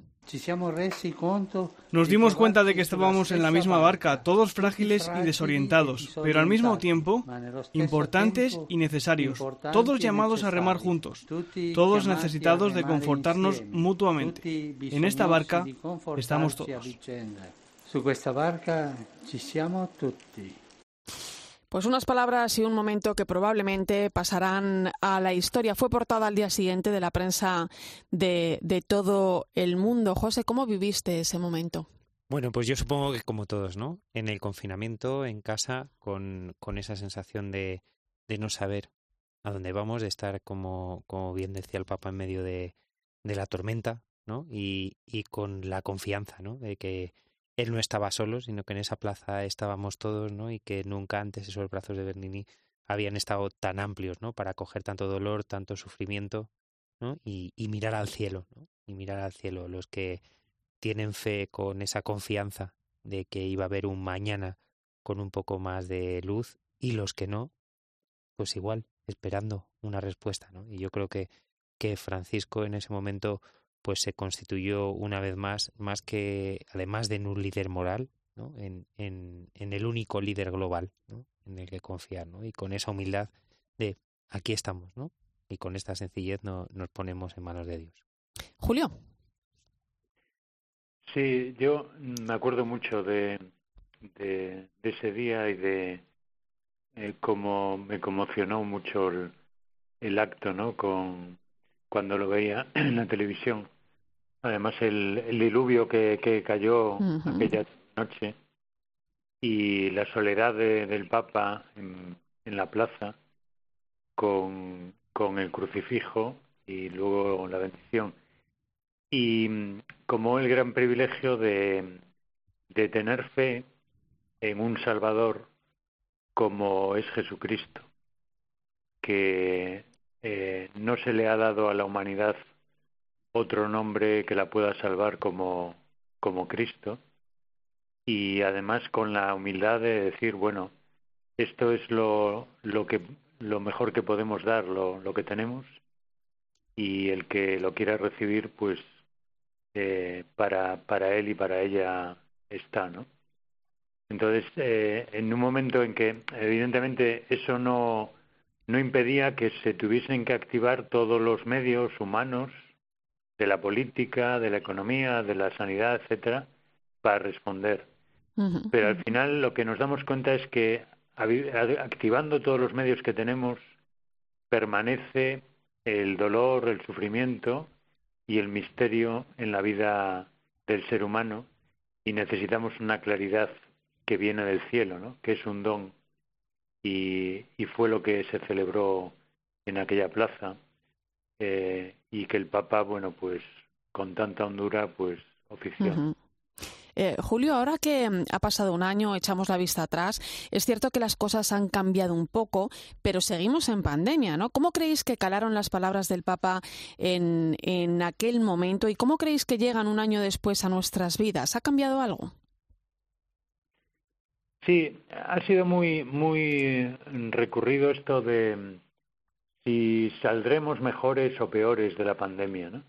Nos dimos cuenta de que estábamos en la misma barca, todos frágiles y desorientados, pero al mismo tiempo importantes y necesarios, todos llamados a remar juntos, todos necesitados de confortarnos mutuamente. En esta barca estamos todos. Pues unas palabras y un momento que probablemente pasarán a la historia. Fue portada al día siguiente de la prensa de, de todo el mundo. José, ¿cómo viviste ese momento? Bueno, pues yo supongo que como todos, ¿no? En el confinamiento, en casa, con, con esa sensación de, de no saber a dónde vamos, de estar, como, como bien decía el Papa, en medio de, de la tormenta, ¿no? Y, y con la confianza, ¿no? De que él no estaba solo, sino que en esa plaza estábamos todos, ¿no? Y que nunca antes esos brazos de Bernini habían estado tan amplios, ¿no? Para acoger tanto dolor, tanto sufrimiento, ¿no? Y, y mirar al cielo, ¿no? Y mirar al cielo, los que tienen fe con esa confianza de que iba a haber un mañana con un poco más de luz y los que no, pues igual, esperando una respuesta, ¿no? Y yo creo que, que Francisco en ese momento pues se constituyó una vez más, más que, además de en un líder moral, ¿no? en, en, en el único líder global ¿no? en el que confiar, ¿no? y con esa humildad de aquí estamos, ¿no? y con esta sencillez no, nos ponemos en manos de Dios. Julio. Sí, yo me acuerdo mucho de, de, de ese día y de eh, cómo me conmocionó mucho el, el acto, ¿no? Con, cuando lo veía en la televisión. Además, el, el diluvio que, que cayó aquella noche y la soledad de- del Papa en, en la plaza con, con el crucifijo y luego la bendición. Y mm, como el gran privilegio de, de tener fe en un Salvador como es Jesucristo, que eh, no se le ha dado a la humanidad otro nombre que la pueda salvar como, como Cristo y además con la humildad de decir, bueno, esto es lo, lo que lo mejor que podemos dar, lo, que tenemos y el que lo quiera recibir, pues eh, para, para él y para ella está, ¿no? Entonces, eh, en un momento en que evidentemente eso no, no impedía que se tuviesen que activar todos los medios humanos de la política, de la economía, de la sanidad, etcétera, para responder. Pero al final lo que nos damos cuenta es que activando todos los medios que tenemos permanece el dolor, el sufrimiento y el misterio en la vida del ser humano y necesitamos una claridad que viene del cielo, ¿no? que es un don y, y fue lo que se celebró en aquella plaza eh, y que el Papa, bueno, pues con tanta hondura, pues ofició. Eh, Julio, ahora que mm, ha pasado un año, echamos la vista atrás, es cierto que las cosas han cambiado un poco, pero seguimos en pandemia, ¿no? ¿Cómo creéis que calaron las palabras del Papa en, en aquel momento y cómo creéis que llegan un año después a nuestras vidas? ¿Ha cambiado algo? Sí, ha sido muy, muy recurrido esto de si saldremos mejores o peores de la pandemia, ¿no?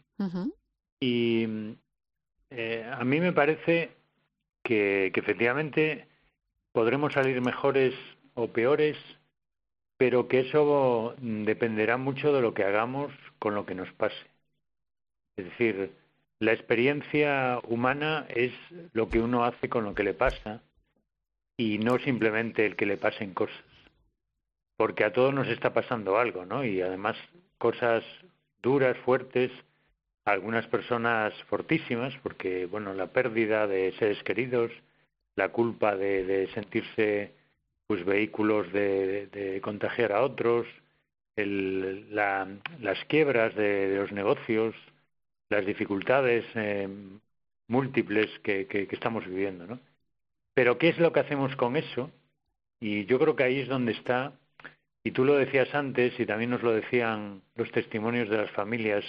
Y eh, a mí me parece que, que efectivamente podremos salir mejores o peores, pero que eso dependerá mucho de lo que hagamos con lo que nos pase. Es decir, la experiencia humana es lo que uno hace con lo que le pasa y no simplemente el que le pasen cosas. Porque a todos nos está pasando algo, ¿no? Y además cosas duras, fuertes, algunas personas fortísimas, porque, bueno, la pérdida de seres queridos, la culpa de, de sentirse, pues, vehículos de, contagiar a otros, el, la, las quiebras de, los negocios, las dificultades eh, múltiples que, que estamos viviendo, ¿no? Pero ¿qué es lo que hacemos con eso? Y yo creo que ahí es donde está, y tú lo decías antes y también nos lo decían los testimonios de las familias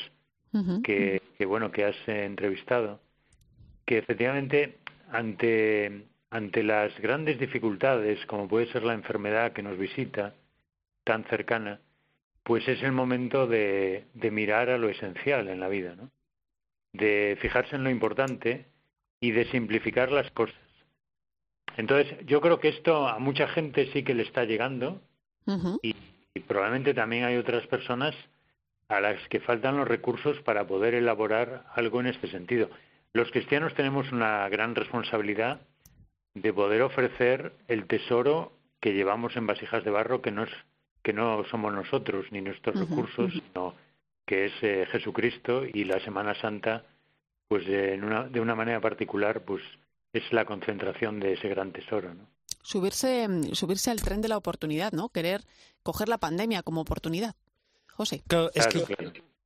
que, que bueno que has eh, entrevistado, que efectivamente ante ante las grandes dificultades como puede ser la enfermedad que nos visita tan cercana, pues es el momento de, de mirar a lo esencial en la vida, ¿no? de fijarse en lo importante y de simplificar las cosas. Entonces, yo creo que esto a mucha gente sí que le está llegando y, probablemente también hay otras personas a las que faltan los recursos para poder elaborar algo en este sentido. Los cristianos tenemos una gran responsabilidad de poder ofrecer el tesoro que llevamos en vasijas de barro, que no, es, que no somos nosotros ni nuestros recursos, sino que es eh, Jesucristo y la Semana Santa, pues en una, de una manera particular, pues es la concentración de ese gran tesoro, ¿no? Subirse, subirse al tren de la oportunidad, ¿no? Querer coger la pandemia como oportunidad. José. es que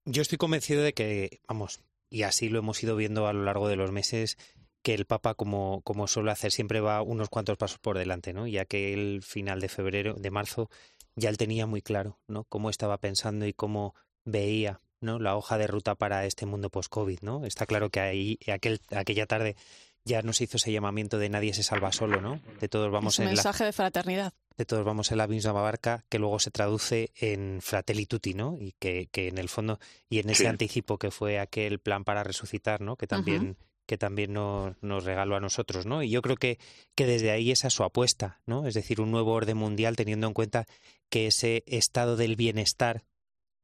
yo estoy convencido de que, vamos, y así lo hemos ido viendo a lo largo de los meses, que el Papa, como, como suele hacer, siempre va unos cuantos pasos por delante, ¿no? Ya que el final de febrero, de marzo, ya él tenía muy claro, ¿no? Cómo estaba pensando y cómo veía, ¿no? La hoja de ruta para este mundo post-COVID, ¿no? Está claro que ahí, aquel, aquella tarde ya nos hizo ese llamamiento de nadie se salva solo, ¿no? De todos vamos en mensaje de fraternidad. De todos vamos en la misma barca, que luego se traduce en fratelli tutti, ¿no? Y que, que en el fondo, y en ese anticipo que fue aquel plan para resucitar, ¿no? Que también, que también nos, nos, regaló a nosotros, ¿no? Y yo creo que, que desde ahí esa es su apuesta, ¿no? Es decir, un nuevo orden mundial teniendo en cuenta que ese estado del bienestar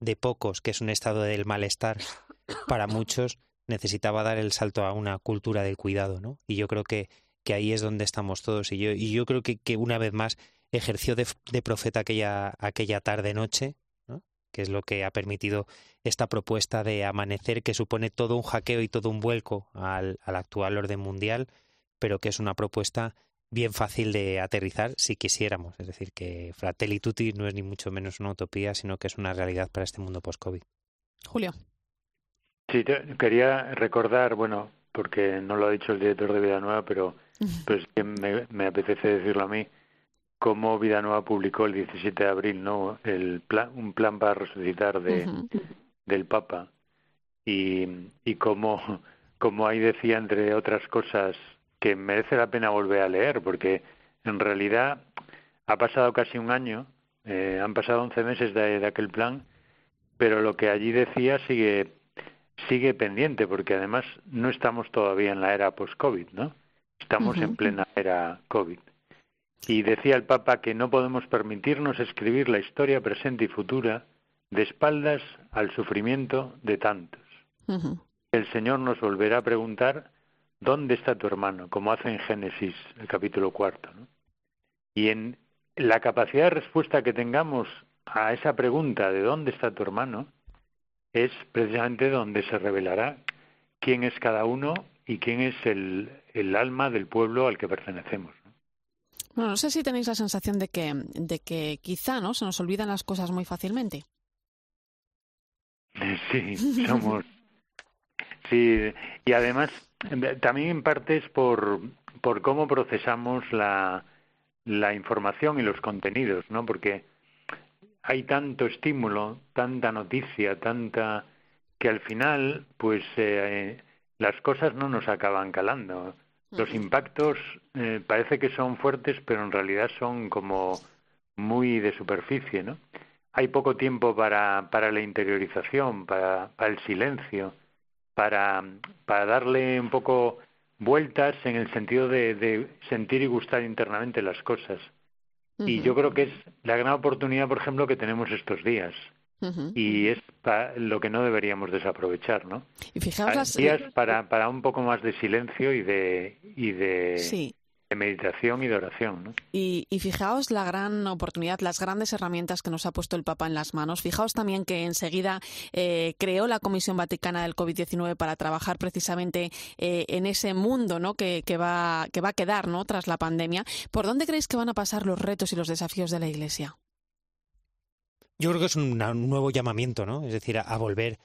de pocos, que es un estado del malestar para muchos, necesitaba dar el salto a una cultura del cuidado, ¿no? Y yo creo que, que ahí es donde estamos todos. Y yo, y yo creo que, que una vez más ejerció de, profeta aquella, aquella tarde-noche, ¿no? que es lo que ha permitido esta propuesta de amanecer, que supone todo un hackeo y todo un vuelco al, al actual orden mundial, pero que es una propuesta bien fácil de aterrizar si quisiéramos. Es decir, que Fratelli Tutti no es ni mucho menos una utopía, sino que es una realidad para este mundo post-COVID. Julio. Sí, quería recordar, bueno, porque no lo ha dicho el director de Vida Nueva, pero pues me, me apetece decirlo a mí, cómo Vida Nueva publicó el 17 de abril, ¿no? El plan, un plan para resucitar de, del Papa y, y cómo, como ahí decía, entre otras cosas, que merece la pena volver a leer, porque en realidad ha pasado casi un año, eh, han pasado 11 meses de, de aquel plan, pero lo que allí decía sigue sigue pendiente porque además no estamos todavía en la era post-COVID, ¿no? Estamos en plena era COVID. Y decía el Papa que no podemos permitirnos escribir la historia presente y futura de espaldas al sufrimiento de tantos. El Señor nos volverá a preguntar ¿dónde está tu hermano? Como hace en Génesis, el capítulo cuarto. ¿no? Y en la capacidad de respuesta que tengamos a esa pregunta de ¿dónde está tu hermano? Es precisamente donde se revelará quién es cada uno y quién es el, el alma del pueblo al que pertenecemos. Bueno, no sé si tenéis la sensación de que, de que quizá ¿no? se nos olvidan las cosas muy fácilmente. Sí, somos. sí, y además también en parte es por, por cómo procesamos la, la información y los contenidos, ¿no? Porque hay tanto estímulo, tanta noticia, tanta que al final, pues eh, las cosas no nos acaban calando. Los impactos eh, parece que son fuertes, pero en realidad son como muy de superficie, ¿no? Hay poco tiempo para, para la interiorización, para, para el silencio, para, para darle un poco vueltas en el sentido de, de sentir y gustar internamente las cosas. Y yo creo que es la gran oportunidad, por ejemplo, que tenemos estos días. Y es lo que no deberíamos desaprovechar, ¿no? Y fijaos las... días para, para un poco más de silencio y de, y de, sí de meditación y de oración. ¿no? Y, fijaos la gran oportunidad, las grandes herramientas que nos ha puesto el Papa en las manos. Fijaos también que enseguida eh, creó la Comisión Vaticana del COVID-19 para trabajar precisamente eh, en ese mundo ¿no? que, que, va, que va a quedar ¿no? tras la pandemia. ¿Por dónde creéis que van a pasar los retos y los desafíos de la Iglesia? Yo creo que es un, nuevo llamamiento, ¿no? Es decir, a volver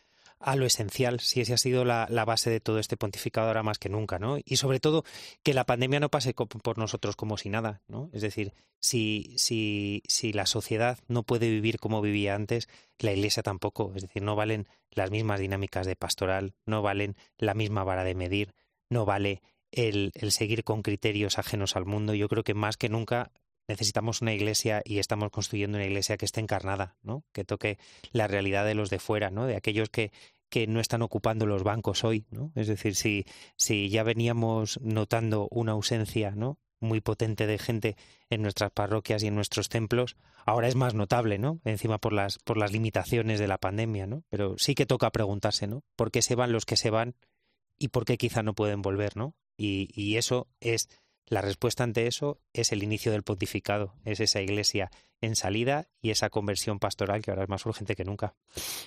a lo esencial, si esa ha sido la, base de todo este pontificado ahora más que nunca, ¿no? Y sobre todo que la pandemia no pase por nosotros como si nada, ¿no? Es decir, si, si, si la sociedad no puede vivir como vivía antes, la Iglesia tampoco, es decir, no valen las mismas dinámicas de pastoral, no valen la misma vara de medir, no vale el, el seguir con criterios ajenos al mundo. Yo creo que más que nunca necesitamos una iglesia y estamos construyendo una iglesia que esté encarnada, ¿no? Que toque la realidad de los de fuera, ¿no? De aquellos que, que no están ocupando los bancos hoy, ¿no? Es decir, si, si ya veníamos notando una ausencia, ¿no? muy potente de gente en nuestras parroquias y en nuestros templos, ahora es más notable, ¿no? Encima por las, por las limitaciones de la pandemia, ¿no? Pero sí que toca preguntarse, ¿no? ¿Por qué se van los que se van y por qué quizá no pueden volver, ¿no? Y, y eso es, la respuesta ante eso es el inicio del pontificado, es esa iglesia en salida y esa conversión pastoral que ahora es más urgente que nunca.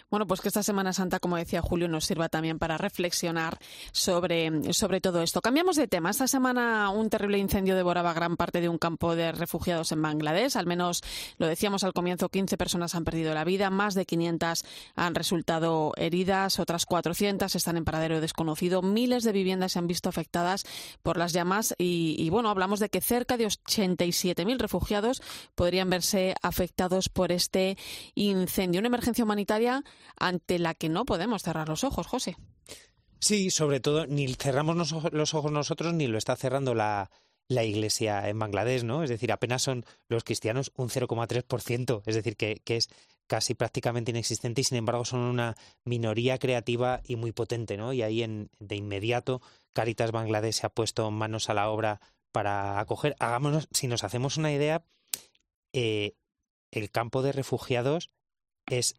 Bueno, pues que esta Semana Santa, como decía Julio, nos sirva también para reflexionar sobre, sobre todo esto. Cambiamos de tema. Esta semana un terrible incendio devoraba gran parte de un campo de refugiados en Bangladesh. Al menos, lo decíamos al comienzo, 15 personas han perdido la vida, más de 500 han resultado heridas, otras 400 están en paradero desconocido, miles de viviendas se han visto afectadas por las llamas y, y bueno, hablamos de que cerca de 87.000 refugiados podrían verse afectados por este incendio. Una emergencia humanitaria ante la que no podemos cerrar los ojos, José. Sí, sobre todo, ni cerramos los ojos nosotros ni lo está cerrando la, la Iglesia en Bangladesh, ¿no? Es decir, apenas son los cristianos un 0,3%, es decir, que, que, es casi prácticamente inexistente y sin embargo son una minoría creativa y muy potente, ¿no? Y ahí de inmediato Caritas Bangladesh se ha puesto manos a la obra para acoger. Hagámonos, si nos hacemos una idea, eh, el campo de refugiados es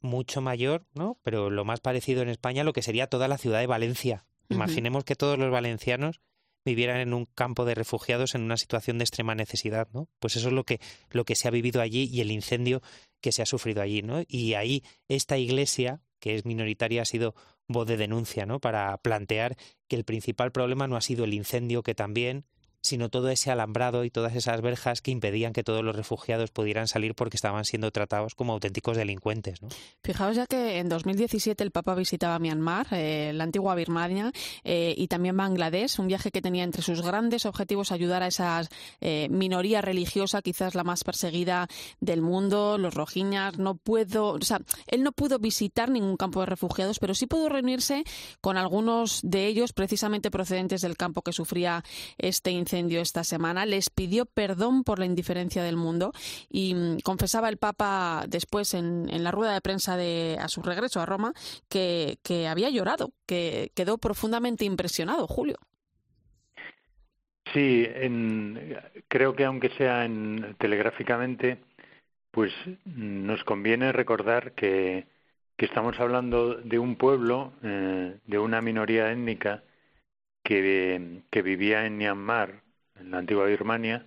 mucho mayor, ¿no? Pero lo más parecido en España lo que sería toda la ciudad de Valencia. Imaginemos que todos los valencianos vivieran en un campo de refugiados en una situación de extrema necesidad, ¿no? Pues eso es lo que lo que se ha vivido allí y el incendio que se ha sufrido allí, ¿no? Y ahí esta iglesia que es minoritaria ha sido voz de denuncia, ¿no? Para plantear que el principal problema no ha sido el incendio que también sino todo ese alambrado y todas esas verjas que impedían que todos los refugiados pudieran salir porque estaban siendo tratados como auténticos delincuentes. ¿no? Fijaos ya que en 2017 el Papa visitaba Myanmar, eh, la antigua Birmania, eh, y también Bangladesh, un viaje que tenía entre sus grandes objetivos ayudar a esa eh, minoría religiosa, quizás la más perseguida del mundo, los rojiñas. No puedo, o sea, él no pudo visitar ningún campo de refugiados, pero sí pudo reunirse con algunos de ellos, precisamente procedentes del campo que sufría este incendio incendio esta semana, les pidió perdón por la indiferencia del mundo y mm, confesaba el Papa después en, la rueda de prensa de, a su regreso a Roma que, había llorado, que quedó profundamente impresionado, Julio. Sí, creo que aunque sea en, telegráficamente, pues nos conviene recordar que, estamos hablando de un pueblo, eh, de una minoría étnica que, vivía en Myanmar, en la antigua Birmania,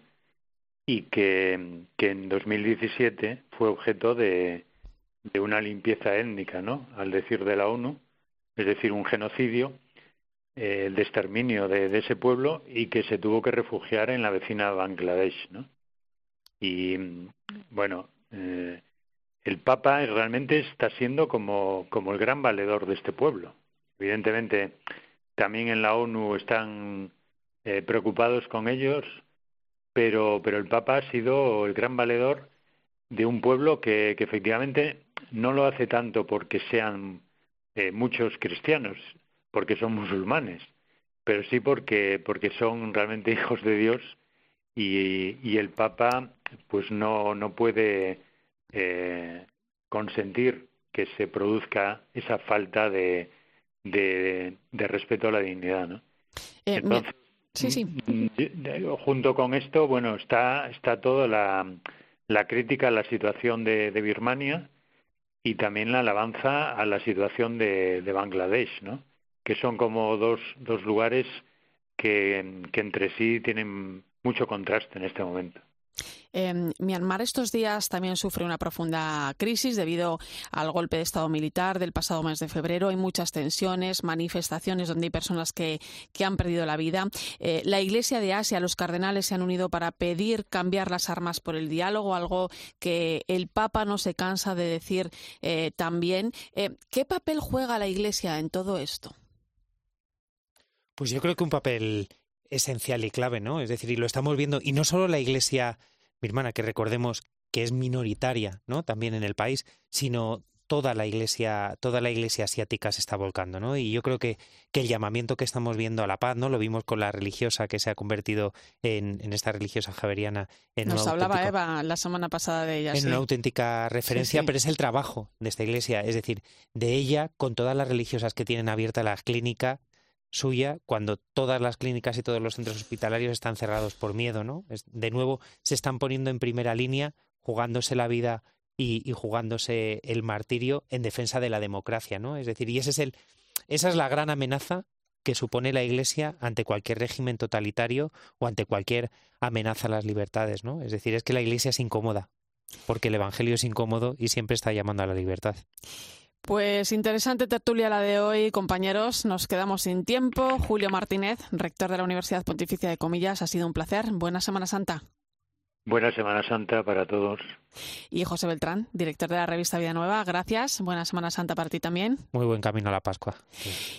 y que, que en 2017 fue objeto de, de una limpieza étnica, ¿no? Al decir de la ONU, es decir, un genocidio, eh, el exterminio de, ese pueblo y que se tuvo que refugiar en la vecina Bangladesh, ¿no? Y bueno, eh, el Papa realmente está siendo como, como el gran valedor de este pueblo. Evidentemente, también en la ONU están eh, preocupados con ellos, pero, pero el Papa ha sido el gran valedor de un pueblo que, efectivamente no lo hace tanto porque sean eh, muchos cristianos, porque son musulmanes, pero sí porque, porque son realmente hijos de Dios y, y el Papa pues no, no puede eh, consentir que se produzca esa falta de, de, respeto a la dignidad, ¿no? Eh, sí, sí. Mm, junto con esto, bueno, está está toda la, la crítica a la situación de, de, Birmania y también la alabanza a la situación de, de Bangladesh, ¿no? Que son como dos, dos lugares que, que entre sí tienen mucho contraste en este momento. Eh, Myanmar estos días también sufre una profunda crisis debido al golpe de Estado militar del pasado mes de febrero. Hay muchas tensiones, manifestaciones donde hay personas que, que han perdido la vida. Eh, la Iglesia de Asia, los cardenales se han unido para pedir cambiar las armas por el diálogo, algo que el Papa no se cansa de decir eh, también. Eh, ¿Qué papel juega la Iglesia en todo esto? Pues yo creo que un papel esencial y clave, ¿no? Es decir, y lo estamos viendo, y no solo la Iglesia mi hermana, que recordemos que es minoritaria, ¿no? También en el país, sino toda la iglesia, toda la iglesia asiática se está volcando, ¿no? Y yo creo que, que el llamamiento que estamos viendo a la paz, ¿no? Lo vimos con la religiosa que se ha convertido en, en esta religiosa javeriana. En Nos hablaba Eva la semana pasada de ella. En una auténtica referencia, pero es el trabajo de esta iglesia, es decir, de ella con todas las religiosas que tienen abierta la clínica suya cuando todas las clínicas y todos los centros hospitalarios están cerrados por miedo, ¿no? De nuevo se están poniendo en primera línea, jugándose la vida y, jugándose el martirio en defensa de la democracia, ¿no? Es decir, y ese es el, esa es la gran amenaza que supone la Iglesia ante cualquier régimen totalitario o ante cualquier amenaza a las libertades, ¿no? Es decir, es que la Iglesia es incómoda, porque el Evangelio es incómodo y siempre está llamando a la libertad. Pues interesante tertulia la de hoy, compañeros. Nos quedamos sin tiempo. Julio Martínez, rector de la Universidad Pontificia de Comillas, ha sido un placer. Buena Semana Santa. Buena Semana Santa para todos. Y José Beltrán, director de la revista Vida Nueva, gracias. Buena Semana Santa para ti también. Muy buen camino a la Pascua.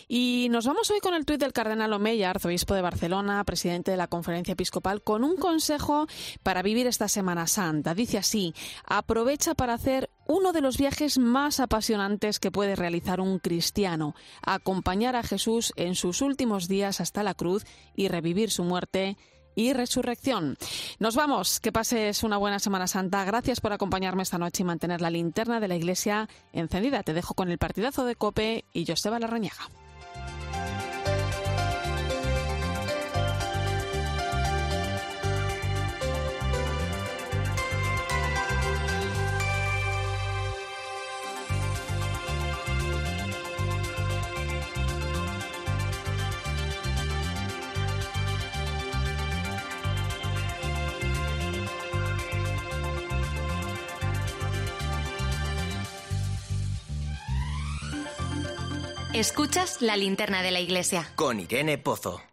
Y nos vamos hoy con el tuit del cardenal Omeya, arzobispo de Barcelona, presidente de la Conferencia Episcopal, con un consejo para vivir esta Semana Santa. Dice así, aprovecha para hacer uno de los viajes más apasionantes que puede realizar un cristiano, acompañar a Jesús en sus últimos días hasta la cruz y revivir su muerte y resurrección. Nos vamos, que pases una buena Semana Santa. Gracias por acompañarme esta noche y mantener la linterna de la iglesia encendida. Te dejo con el partidazo de Cope y Joseba Larrañaga. Escuchas la linterna de la iglesia. Con Irene Pozo.